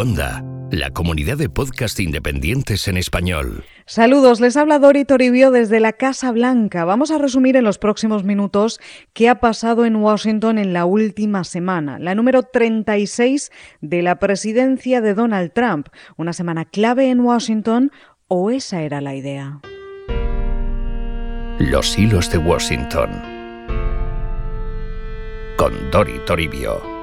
Onda, la comunidad de podcast independientes en español. Saludos, les habla Dori Toribio desde la Casa Blanca. Vamos a resumir en los próximos minutos qué ha pasado en Washington en la última semana, la número 36 de la presidencia de Donald Trump. Una semana clave en Washington, o esa era la idea. Los hilos de Washington. Con Dori Toribio.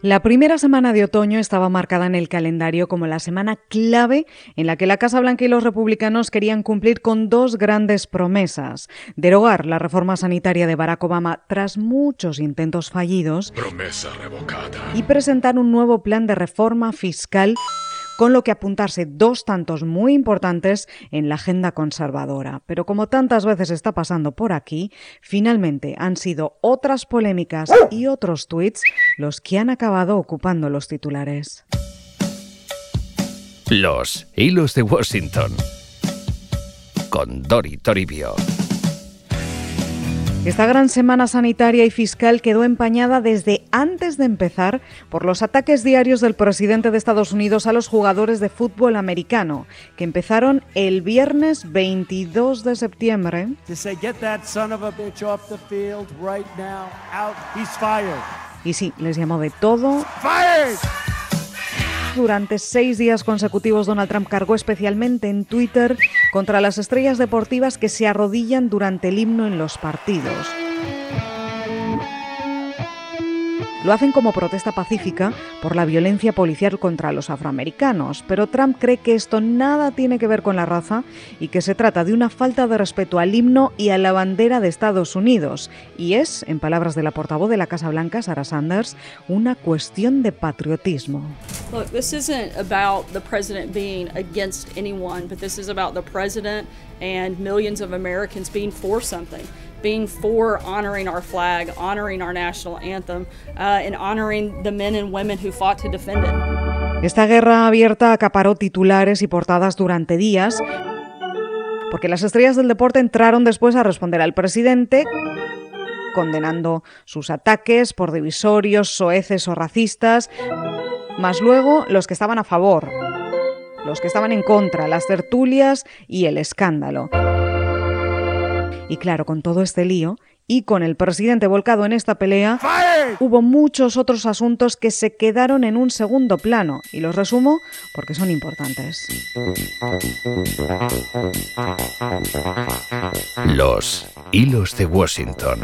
La primera semana de otoño estaba marcada en el calendario como la semana clave en la que la Casa Blanca y los republicanos querían cumplir con dos grandes promesas. Derogar la reforma sanitaria de Barack Obama tras muchos intentos fallidos. Promesa revocada. Y presentar un nuevo plan de reforma fiscal con lo que apuntarse dos tantos muy importantes en la agenda conservadora. Pero como tantas veces está pasando por aquí, finalmente han sido otras polémicas y otros tweets los que han acabado ocupando los titulares. Los hilos de Washington. Con Dori Toribio. Esta gran semana sanitaria y fiscal quedó empañada desde antes de empezar por los ataques diarios del presidente de Estados Unidos a los jugadores de fútbol americano, que empezaron el viernes 22 de septiembre. Y sí, les llamó de todo. Durante seis días consecutivos, Donald Trump cargó especialmente en Twitter contra las estrellas deportivas que se arrodillan durante el himno en los partidos. Lo hacen como protesta pacífica por la violencia policial contra los afroamericanos, pero Trump cree que esto nada tiene que ver con la raza y que se trata de una falta de respeto al himno y a la bandera de Estados Unidos. Y es, en palabras de la portavoz de la Casa Blanca, Sarah Sanders, una cuestión de patriotismo. Look, this isn't about the president being against anyone, but this is about the president and millions of Americans being for something. Being for honoring our flag, honoring our national anthem, uh, and honoring the men and women who fought to defend it. Esta guerra abierta acaparó titulares y portadas durante días, porque las estrellas del deporte entraron después a responder al presidente condenando sus ataques por divisorios, soeces o racistas, más luego los que estaban a favor, los que estaban en contra, las tertulias y el escándalo. Y claro, con todo este lío y con el presidente volcado en esta pelea, hubo muchos otros asuntos que se quedaron en un segundo plano. Y los resumo porque son importantes. Los hilos de Washington.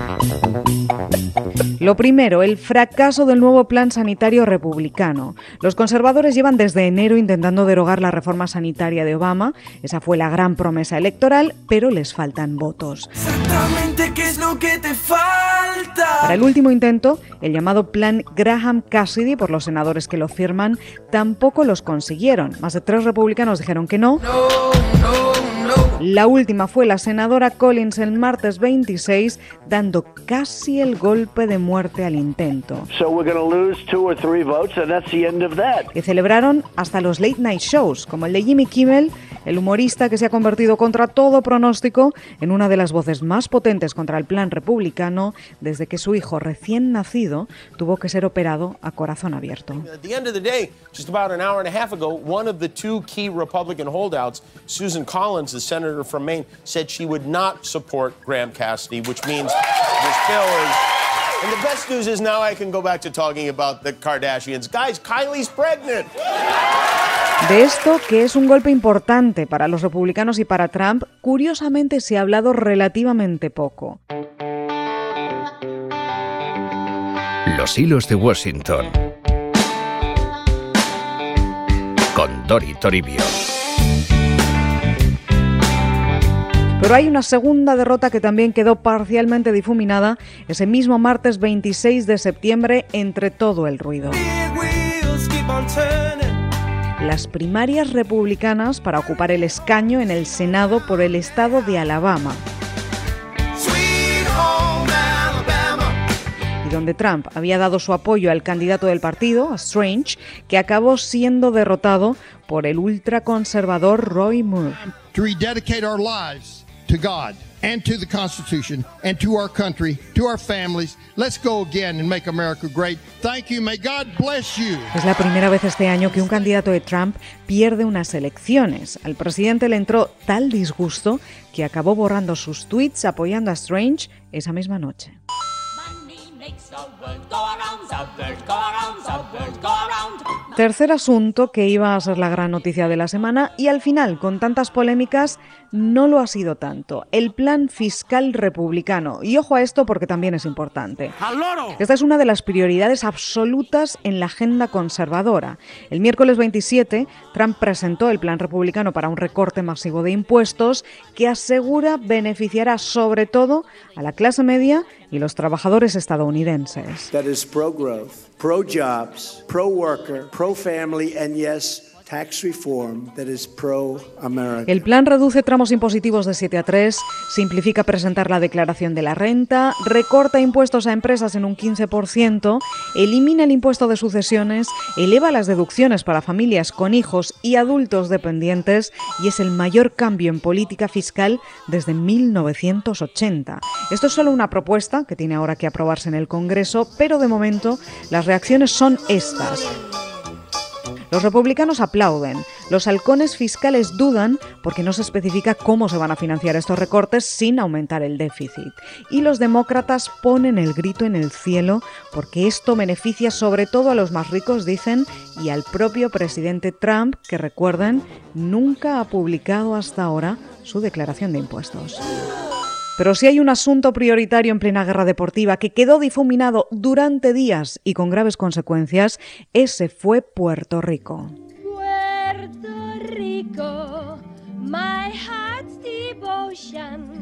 Lo primero, el fracaso del nuevo plan sanitario republicano. Los conservadores llevan desde enero intentando derogar la reforma sanitaria de Obama. Esa fue la gran promesa electoral, pero les faltan votos. Exactamente qué es lo que te falta. Para el último intento, el llamado Plan Graham Cassidy por los senadores que lo firman, tampoco los consiguieron. Más de tres republicanos dijeron que no. La última fue la senadora Collins el martes 26, dando casi el golpe de muerte al intento. Que celebraron hasta los late night shows, como el de Jimmy Kimmel, el humorista que se ha convertido contra todo pronóstico en una de las voces más potentes contra el plan republicano desde que su hijo recién nacido tuvo que ser operado a corazón abierto. Susan Collins, the senator from Maine, said she would not support Graham Cassidy, which means this bill is. And the best news is now I can go back to talking about the Kardashians. Guys, Kylie's pregnant. De esto, que es un golpe importante para los republicanos y para Trump, curiosamente se ha hablado relativamente poco. Los hilos de Washington. Con Dori Toribio. Pero hay una segunda derrota que también quedó parcialmente difuminada ese mismo martes 26 de septiembre entre todo el ruido. Las primarias republicanas para ocupar el escaño en el Senado por el estado de Alabama. Y donde Trump había dado su apoyo al candidato del partido, a Strange, que acabó siendo derrotado por el ultraconservador Roy Moore. to rededicate our lives to God and to the Constitution and to our country, to our families. Let's go again and make America great. Thank you. May God bless you. Es la primera vez este año que un candidato de Trump pierde unas elecciones. Al presidente le entró tal disgusto que acabó borrando sus tweets apoyando a Strange esa misma noche. Tercer asunto que iba a ser la gran noticia de la semana y al final, con tantas polémicas, no lo ha sido tanto. El plan fiscal republicano. Y ojo a esto porque también es importante. Esta es una de las prioridades absolutas en la agenda conservadora. El miércoles 27, Trump presentó el plan republicano para un recorte masivo de impuestos que asegura beneficiará sobre todo a la clase media y los trabajadores estadounidenses. That is pro jobs, pro worker, pro family, and yes, El plan reduce tramos impositivos de 7 a 3, simplifica presentar la declaración de la renta, recorta impuestos a empresas en un 15%, elimina el impuesto de sucesiones, eleva las deducciones para familias con hijos y adultos dependientes y es el mayor cambio en política fiscal desde 1980. Esto es solo una propuesta que tiene ahora que aprobarse en el Congreso, pero de momento las reacciones son estas. Los republicanos aplauden, los halcones fiscales dudan porque no se especifica cómo se van a financiar estos recortes sin aumentar el déficit. Y los demócratas ponen el grito en el cielo porque esto beneficia sobre todo a los más ricos, dicen, y al propio presidente Trump, que recuerden, nunca ha publicado hasta ahora su declaración de impuestos. Pero si hay un asunto prioritario en plena guerra deportiva que quedó difuminado durante días y con graves consecuencias, ese fue Puerto Rico. Puerto Rico, my.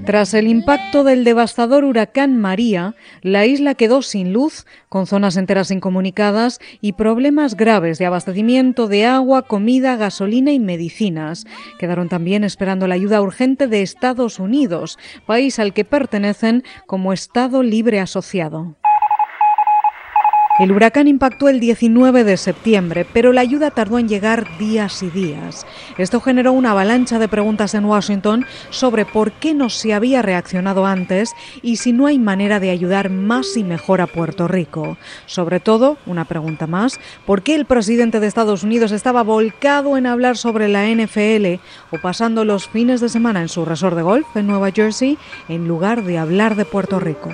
Tras el impacto del devastador huracán María, la isla quedó sin luz, con zonas enteras incomunicadas y problemas graves de abastecimiento de agua, comida, gasolina y medicinas. Quedaron también esperando la ayuda urgente de Estados Unidos, país al que pertenecen como Estado libre asociado. El huracán impactó el 19 de septiembre, pero la ayuda tardó en llegar días y días. Esto generó una avalancha de preguntas en Washington sobre por qué no se había reaccionado antes y si no hay manera de ayudar más y mejor a Puerto Rico. Sobre todo, una pregunta más, ¿por qué el presidente de Estados Unidos estaba volcado en hablar sobre la NFL o pasando los fines de semana en su resort de golf en Nueva Jersey en lugar de hablar de Puerto Rico?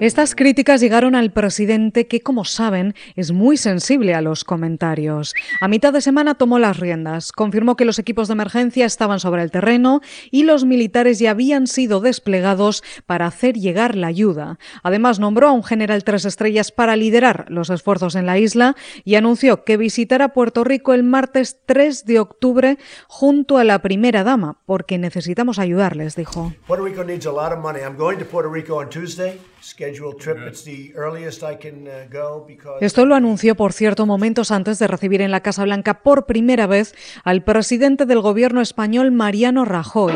Estas críticas llegaron al presidente que como saben, es muy sensible a los comentarios. A mitad de semana tomó las riendas, confirmó que los equipos de emergencia estaban sobre el terreno y los militares ya habían sido desplegados para hacer llegar la ayuda. Además, nombró a un general tres estrellas para liderar los esfuerzos en la isla y anunció que visitará Puerto Rico el martes 3 de octubre junto a la primera dama, porque necesitamos ayudarles, dijo. Puerto Rico needs a lot of money. I'm going to Puerto Rico on Tuesday. Scheduled trip. It's the earliest I can uh. Esto lo anunció, por cierto, momentos antes de recibir en la Casa Blanca por primera vez al presidente del gobierno español, Mariano Rajoy.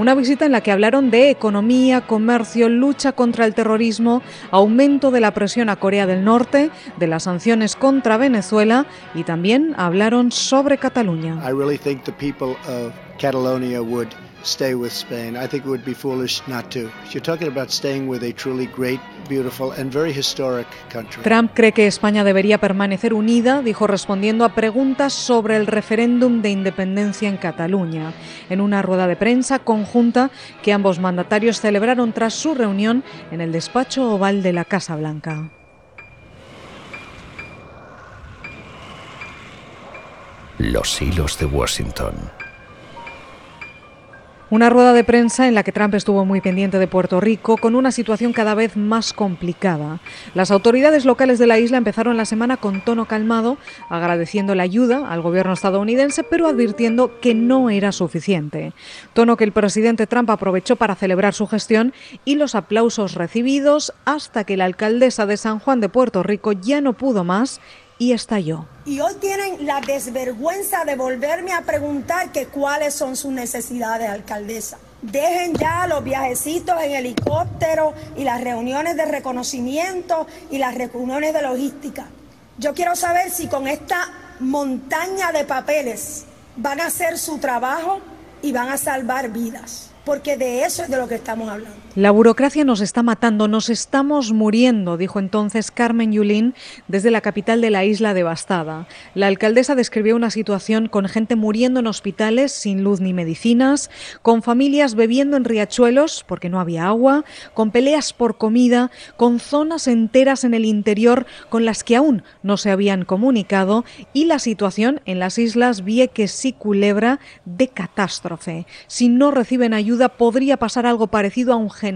Una visita en la que hablaron de economía, comercio, lucha contra el terrorismo, aumento de la presión a Corea del Norte, de las sanciones contra Venezuela y también hablaron sobre Cataluña. I really think the people of Catalonia stay with Spain. I think it would be foolish not to. You're talking about staying with a truly great, beautiful, and very historic country. Trump cree que España debería permanecer unida, dijo respondiendo a preguntas sobre el referéndum de independencia en Cataluña, en una rueda de prensa conjunta que ambos mandatarios celebraron tras su reunión en el despacho oval de la Casa Blanca. Los hilos de Washington. Una rueda de prensa en la que Trump estuvo muy pendiente de Puerto Rico con una situación cada vez más complicada. Las autoridades locales de la isla empezaron la semana con tono calmado, agradeciendo la ayuda al gobierno estadounidense, pero advirtiendo que no era suficiente. Tono que el presidente Trump aprovechó para celebrar su gestión y los aplausos recibidos hasta que la alcaldesa de San Juan de Puerto Rico ya no pudo más y estalló. Y hoy tienen la desvergüenza de volverme a preguntar que cuáles son sus necesidades, alcaldesa. Dejen ya los viajecitos en helicóptero y las reuniones de reconocimiento y las reuniones de logística. Yo quiero saber si con esta montaña de papeles van a hacer su trabajo y van a salvar vidas porque de eso es de lo que estamos hablando. La burocracia nos está matando, nos estamos muriendo, dijo entonces Carmen Yulín desde la capital de la isla devastada. La alcaldesa describió una situación con gente muriendo en hospitales sin luz ni medicinas, con familias bebiendo en riachuelos porque no había agua, con peleas por comida, con zonas enteras en el interior con las que aún no se habían comunicado y la situación en las islas Vieques y Culebra de catástrofe. Si no reciben ayuda, podría pasar algo parecido a un genocidio,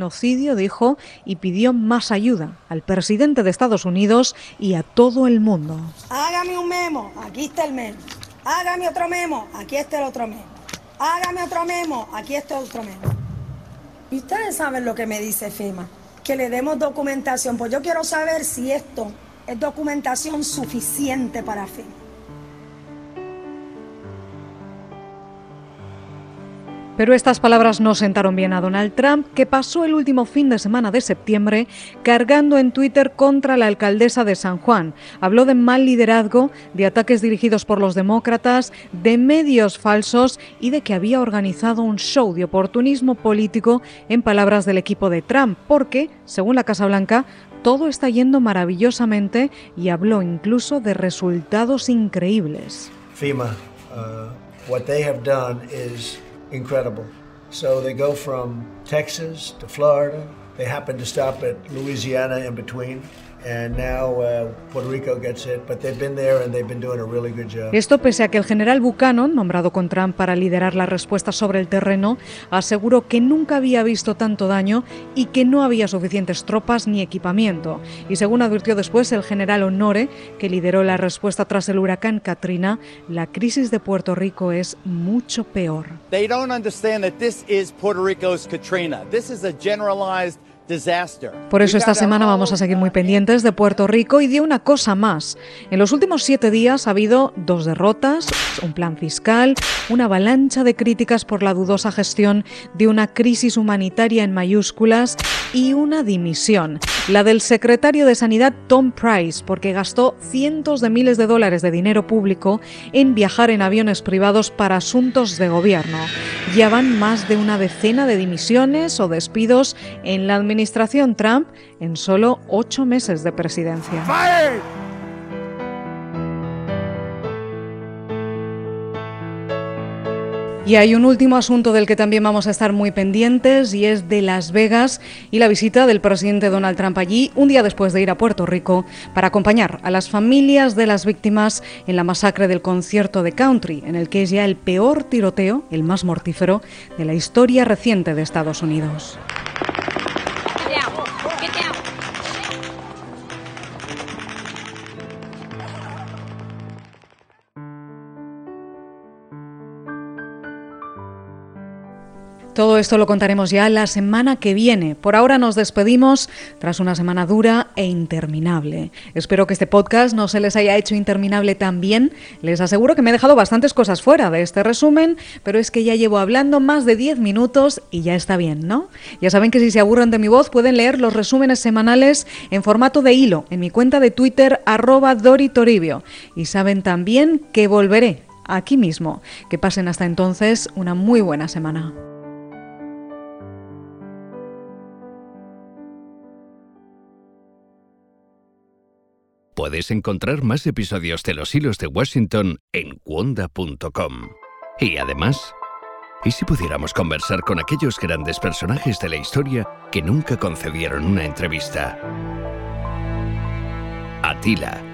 dijo, y pidió más ayuda al presidente de Estados Unidos y a todo el mundo. Hágame un memo, aquí está el memo. Hágame otro memo, aquí está el otro memo. Hágame otro memo, aquí está el otro memo. Y ustedes saben lo que me dice FEMA, que le demos documentación, pues yo quiero saber si esto es documentación suficiente para FEMA. Pero estas palabras no sentaron bien a Donald Trump, que pasó el último fin de semana de septiembre cargando en Twitter contra la alcaldesa de San Juan. Habló de mal liderazgo, de ataques dirigidos por los demócratas, de medios falsos y de que había organizado un show de oportunismo político en palabras del equipo de Trump, porque, según la Casa Blanca, todo está yendo maravillosamente y habló incluso de resultados increíbles. FEMA, uh, what they have done is incredible. So they go from Texas to Florida. They happen to stop at Louisiana in between. Esto pese a que el general Buchanan, nombrado con Trump para liderar la respuesta sobre el terreno, aseguró que nunca había visto tanto daño y que no había suficientes tropas ni equipamiento. Y según advirtió después el general Honore, que lideró la respuesta tras el huracán Katrina, la crisis de Puerto Rico es mucho peor. They don't understand that this is Puerto Rico's Katrina. This is a generalized por eso esta semana vamos a seguir muy pendientes de Puerto Rico y de una cosa más. En los últimos siete días ha habido dos derrotas, un plan fiscal, una avalancha de críticas por la dudosa gestión de una crisis humanitaria en mayúsculas y una dimisión, la del secretario de Sanidad Tom Price, porque gastó cientos de miles de dólares de dinero público en viajar en aviones privados para asuntos de gobierno. Ya van más de una decena de dimisiones o despidos en la administración administración Trump en solo ocho meses de presidencia. Y hay un último asunto del que también vamos a estar muy pendientes y es de Las Vegas y la visita del presidente Donald Trump allí un día después de ir a Puerto Rico para acompañar a las familias de las víctimas en la masacre del concierto de country, en el que es ya el peor tiroteo, el más mortífero, de la historia reciente de Estados Unidos. Todo esto lo contaremos ya la semana que viene. Por ahora nos despedimos tras una semana dura e interminable. Espero que este podcast no se les haya hecho interminable también. Les aseguro que me he dejado bastantes cosas fuera de este resumen, pero es que ya llevo hablando más de 10 minutos y ya está bien, ¿no? Ya saben que si se aburren de mi voz pueden leer los resúmenes semanales en formato de hilo en mi cuenta de Twitter arroba Doritoribio. Y saben también que volveré aquí mismo. Que pasen hasta entonces una muy buena semana. Puedes encontrar más episodios de Los Hilos de Washington en cuonda.com. Y además, ¿y si pudiéramos conversar con aquellos grandes personajes de la historia que nunca concedieron una entrevista? Atila